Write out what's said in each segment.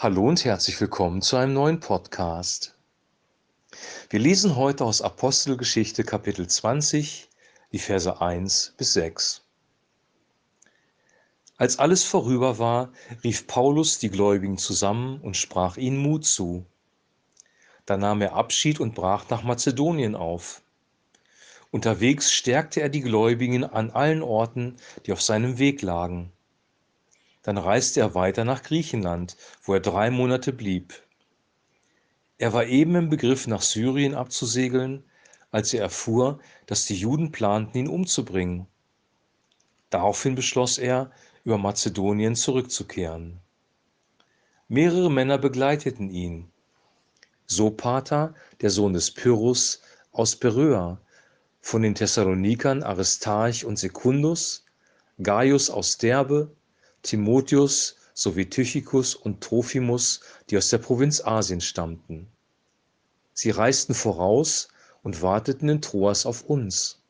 Hallo und herzlich willkommen zu einem neuen Podcast. Wir lesen heute aus Apostelgeschichte Kapitel 20, die Verse 1 bis 6. Als alles vorüber war, rief Paulus die Gläubigen zusammen und sprach ihnen Mut zu. Da nahm er Abschied und brach nach Mazedonien auf. Unterwegs stärkte er die Gläubigen an allen Orten, die auf seinem Weg lagen. Dann reiste er weiter nach Griechenland, wo er drei Monate blieb. Er war eben im Begriff, nach Syrien abzusegeln, als er erfuhr, dass die Juden planten, ihn umzubringen. Daraufhin beschloss er, über Mazedonien zurückzukehren. Mehrere Männer begleiteten ihn. Sopater, der Sohn des Pyrrhus, aus Beröa, von den Thessalonikern Aristarch und Sekundus, Gaius aus Derbe, Timotheus sowie Tychicus und Trophimus, die aus der Provinz Asien stammten. Sie reisten voraus und warteten in Troas auf uns.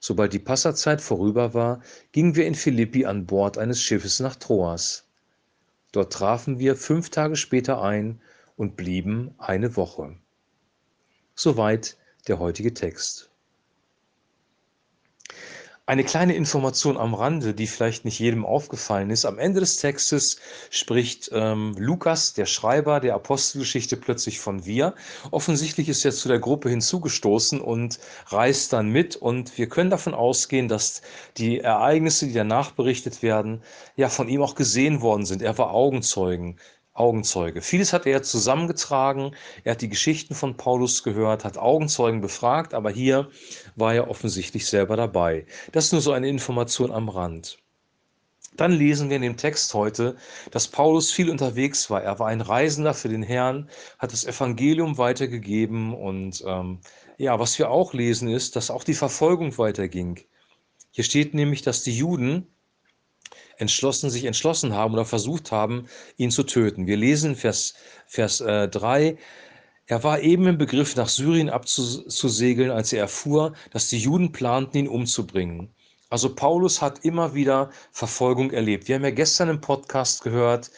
Sobald die Passazeit vorüber war, gingen wir in Philippi an Bord eines Schiffes nach Troas. Dort trafen wir fünf Tage später ein und blieben eine Woche. Soweit der heutige Text. Eine kleine Information am Rande, die vielleicht nicht jedem aufgefallen ist. Am Ende des Textes spricht ähm, Lukas, der Schreiber der Apostelgeschichte, plötzlich von wir. Offensichtlich ist er zu der Gruppe hinzugestoßen und reist dann mit. Und wir können davon ausgehen, dass die Ereignisse, die danach berichtet werden, ja von ihm auch gesehen worden sind. Er war Augenzeugen. Augenzeuge. Vieles hat er zusammengetragen. Er hat die Geschichten von Paulus gehört, hat Augenzeugen befragt, aber hier war er offensichtlich selber dabei. Das ist nur so eine Information am Rand. Dann lesen wir in dem Text heute, dass Paulus viel unterwegs war. Er war ein Reisender für den Herrn, hat das Evangelium weitergegeben und ähm, ja, was wir auch lesen ist, dass auch die Verfolgung weiterging. Hier steht nämlich, dass die Juden entschlossen, sich entschlossen haben oder versucht haben, ihn zu töten. Wir lesen Vers, Vers äh, 3. Er war eben im Begriff, nach Syrien abzusegeln, als er erfuhr, dass die Juden planten, ihn umzubringen. Also Paulus hat immer wieder Verfolgung erlebt. Wir haben ja gestern im Podcast gehört,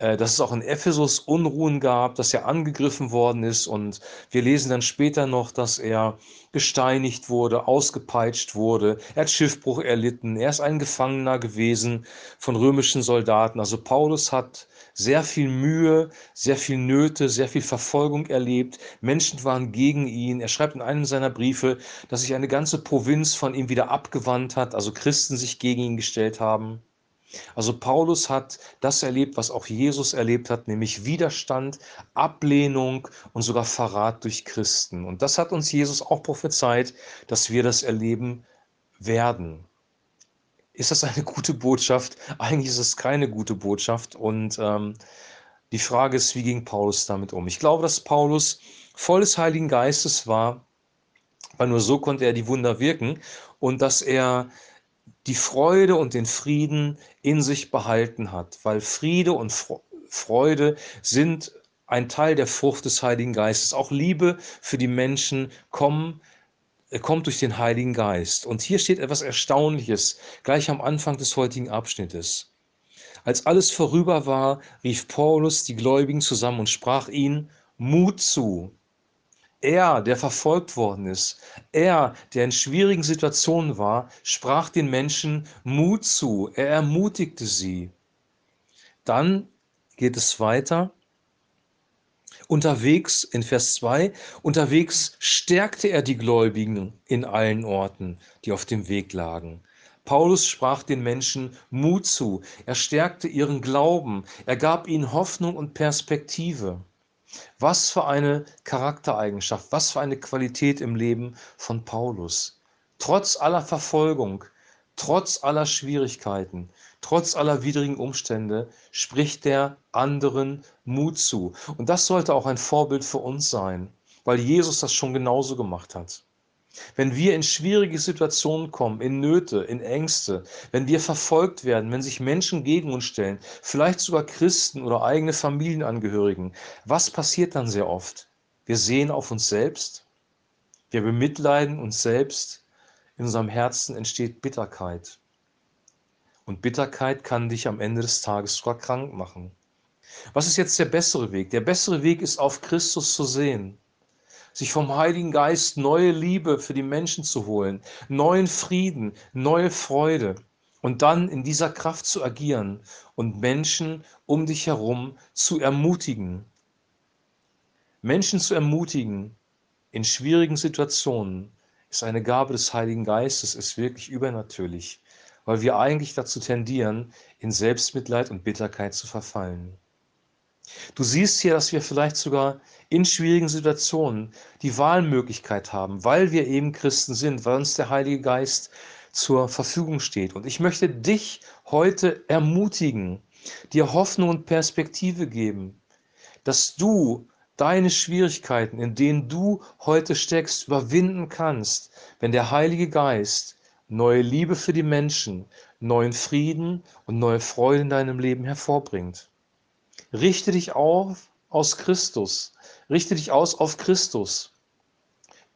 dass es auch in Ephesus Unruhen gab, dass er angegriffen worden ist und wir lesen dann später noch, dass er gesteinigt wurde, ausgepeitscht wurde, er hat Schiffbruch erlitten, er ist ein Gefangener gewesen von römischen Soldaten. Also Paulus hat sehr viel Mühe, sehr viel Nöte, sehr viel Verfolgung erlebt. Menschen waren gegen ihn. Er schreibt in einem seiner Briefe, dass sich eine ganze Provinz von ihm wieder abgewandt hat, also Christen sich gegen ihn gestellt haben. Also Paulus hat das erlebt, was auch Jesus erlebt hat, nämlich Widerstand, Ablehnung und sogar Verrat durch Christen. Und das hat uns Jesus auch prophezeit, dass wir das erleben werden. Ist das eine gute Botschaft? Eigentlich ist es keine gute Botschaft. Und ähm, die Frage ist, wie ging Paulus damit um? Ich glaube, dass Paulus voll des Heiligen Geistes war, weil nur so konnte er die Wunder wirken und dass er die Freude und den Frieden in sich behalten hat, weil Friede und Freude sind ein Teil der Frucht des Heiligen Geistes. Auch Liebe für die Menschen kommen, äh, kommt durch den Heiligen Geist. Und hier steht etwas Erstaunliches, gleich am Anfang des heutigen Abschnittes. Als alles vorüber war, rief Paulus die Gläubigen zusammen und sprach ihnen Mut zu. Er, der verfolgt worden ist, er, der in schwierigen Situationen war, sprach den Menschen Mut zu, er ermutigte sie. Dann geht es weiter. Unterwegs, in Vers 2, unterwegs stärkte er die Gläubigen in allen Orten, die auf dem Weg lagen. Paulus sprach den Menschen Mut zu, er stärkte ihren Glauben, er gab ihnen Hoffnung und Perspektive. Was für eine Charaktereigenschaft, was für eine Qualität im Leben von Paulus. Trotz aller Verfolgung, trotz aller Schwierigkeiten, trotz aller widrigen Umstände spricht der anderen Mut zu. Und das sollte auch ein Vorbild für uns sein, weil Jesus das schon genauso gemacht hat. Wenn wir in schwierige Situationen kommen, in Nöte, in Ängste, wenn wir verfolgt werden, wenn sich Menschen gegen uns stellen, vielleicht sogar Christen oder eigene Familienangehörigen, was passiert dann sehr oft? Wir sehen auf uns selbst, wir bemitleiden uns selbst, in unserem Herzen entsteht Bitterkeit. Und Bitterkeit kann dich am Ende des Tages sogar krank machen. Was ist jetzt der bessere Weg? Der bessere Weg ist, auf Christus zu sehen, sich vom Heiligen Geist neue Liebe für die Menschen zu holen, neuen Frieden, neue Freude und dann in dieser Kraft zu agieren und Menschen um dich herum zu ermutigen. Menschen zu ermutigen in schwierigen Situationen ist eine Gabe des Heiligen Geistes, ist wirklich übernatürlich, weil wir eigentlich dazu tendieren, in Selbstmitleid und Bitterkeit zu verfallen. Du siehst hier, dass wir vielleicht sogar in schwierigen Situationen die Wahlmöglichkeit haben, weil wir eben Christen sind, weil uns der Heilige Geist zur Verfügung steht. Und ich möchte dich heute ermutigen, dir Hoffnung und Perspektive geben, dass du deine Schwierigkeiten, in denen du heute steckst, überwinden kannst, wenn der Heilige Geist neue Liebe für die Menschen, neuen Frieden und neue Freude in deinem Leben hervorbringt. Richte dich auf aus Christus. Richte dich aus auf Christus.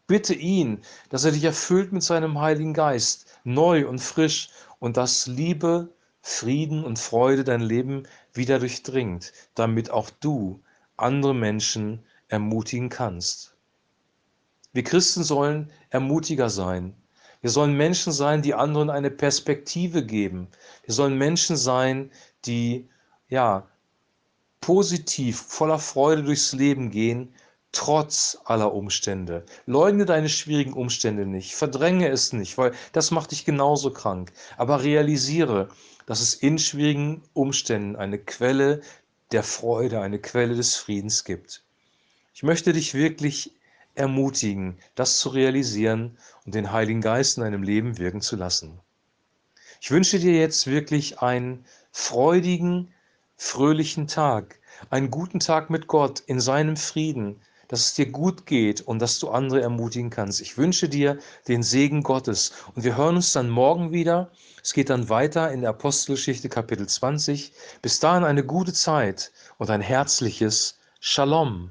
Bitte ihn, dass er dich erfüllt mit seinem Heiligen Geist, neu und frisch und dass Liebe, Frieden und Freude dein Leben wieder durchdringt, damit auch du andere Menschen ermutigen kannst. Wir Christen sollen Ermutiger sein. Wir sollen Menschen sein, die anderen eine Perspektive geben. Wir sollen Menschen sein, die ja positiv, voller Freude durchs Leben gehen, trotz aller Umstände. Leugne deine schwierigen Umstände nicht, verdränge es nicht, weil das macht dich genauso krank. Aber realisiere, dass es in schwierigen Umständen eine Quelle der Freude, eine Quelle des Friedens gibt. Ich möchte dich wirklich ermutigen, das zu realisieren und den Heiligen Geist in deinem Leben wirken zu lassen. Ich wünsche dir jetzt wirklich einen freudigen, fröhlichen Tag, einen guten Tag mit Gott in seinem Frieden, dass es dir gut geht und dass du andere ermutigen kannst. Ich wünsche dir den Segen Gottes und wir hören uns dann morgen wieder. Es geht dann weiter in der Apostelgeschichte Kapitel 20. Bis dahin eine gute Zeit und ein herzliches Shalom.